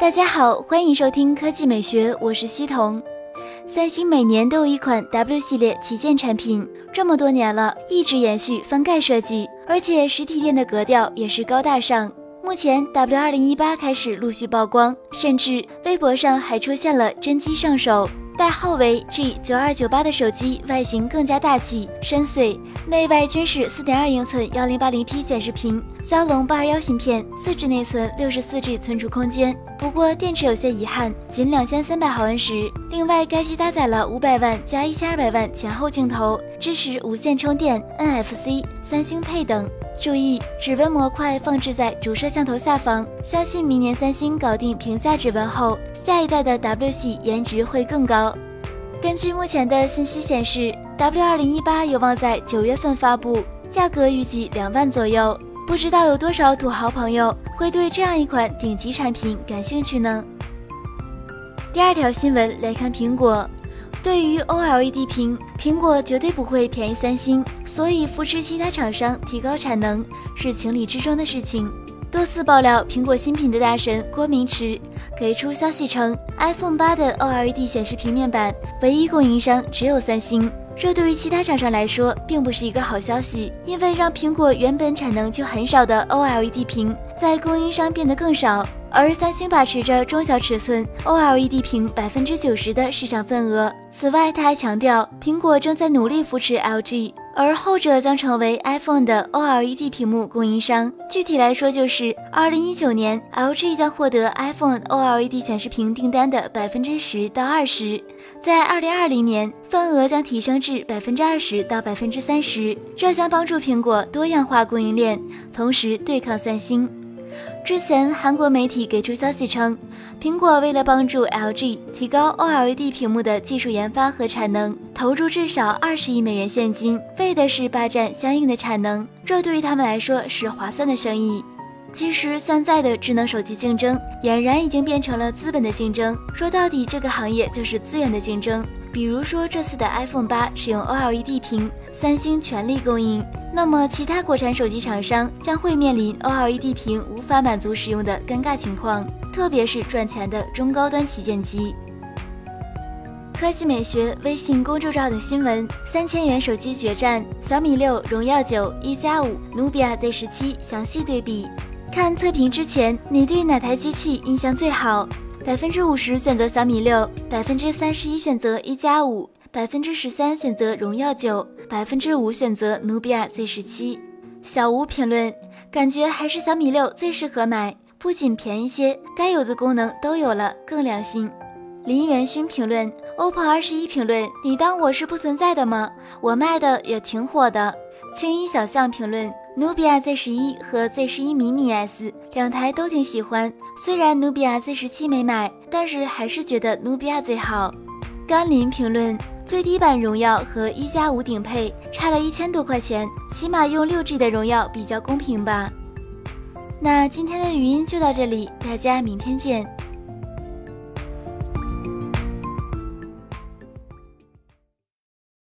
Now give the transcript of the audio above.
大家好，欢迎收听科技美学，我是西彤。三星每年都有一款 W 系列旗舰产品，这么多年了，一直延续翻盖设计，而且实体店的格调也是高大上。目前 W 二零一八开始陆续曝光，甚至微博上还出现了真机上手。代号为 G 九二九八的手机外形更加大气深邃，内外均是四点二英寸幺零八零 P 显示屏，骁龙八二幺芯片，四 G 内存，六十四 G 存储空间。不过电池有些遗憾，仅两千三百毫安时。另外，该机搭载了五百万加一千二百万前后镜头，支持无线充电、NFC、三星配等。注意，指纹模块放置在主摄像头下方。相信明年三星搞定屏下指纹后，下一代的 W 系颜值会更高。根据目前的信息显示，W 二零一八有望在九月份发布，价格预计两万左右。不知道有多少土豪朋友会对这样一款顶级产品感兴趣呢？第二条新闻来看苹果。对于 OLED 屏，苹果绝对不会便宜三星，所以扶持其他厂商提高产能是情理之中的事情。多次爆料，苹果新品的大神郭明池给出消息称，iPhone 八的 OLED 显示屏面板唯一供应商只有三星，这对于其他厂商来说并不是一个好消息，因为让苹果原本产能就很少的 OLED 屏在供应商变得更少。而三星把持着中小尺寸 OLED 屏百分之九十的市场份额。此外，他还强调，苹果正在努力扶持 LG，而后者将成为 iPhone 的 OLED 屏幕供应商。具体来说，就是二零一九年，LG 将获得 iPhone OLED 显示屏订单的百分之十到二十，在二零二零年，份额将提升至百分之二十到百分之三十，这将帮助苹果多样化供应链，同时对抗三星。之前，韩国媒体给出消息称，苹果为了帮助 LG 提高 OLED 屏幕的技术研发和产能，投入至少二十亿美元现金，为的是霸占相应的产能。这对于他们来说是划算的生意。其实，现在的智能手机竞争俨然已经变成了资本的竞争。说到底，这个行业就是资源的竞争。比如说，这次的 iPhone 八使用 OLED 屏，三星全力供应。那么，其他国产手机厂商将会面临 OLED 屏无法满足使用的尴尬情况，特别是赚钱的中高端旗舰机。科技美学微信公众号的新闻：三千元手机决战，小米六、荣耀九、一加五、努比亚 Z 十七详细对比。看测评之前，你对哪台机器印象最好？百分之五十选择小米六，百分之三十一选择一加五，百分之十三选择荣耀九，百分之五选择努比亚 Z 十七。小吴评论：感觉还是小米六最适合买，不仅便宜些，该有的功能都有了，更良心。林元勋评论：OPPO 二十一评论：你当我是不存在的吗？我卖的也挺火的。青衣小象评论。努比亚 Z 十一和 Z 十一 mini S 两台都挺喜欢，虽然努比亚 Z 十七没买，但是还是觉得努比亚最好。甘霖评论：最低版荣耀和一加五顶配差了一千多块钱，起码用六 G 的荣耀比较公平吧。那今天的语音就到这里，大家明天见。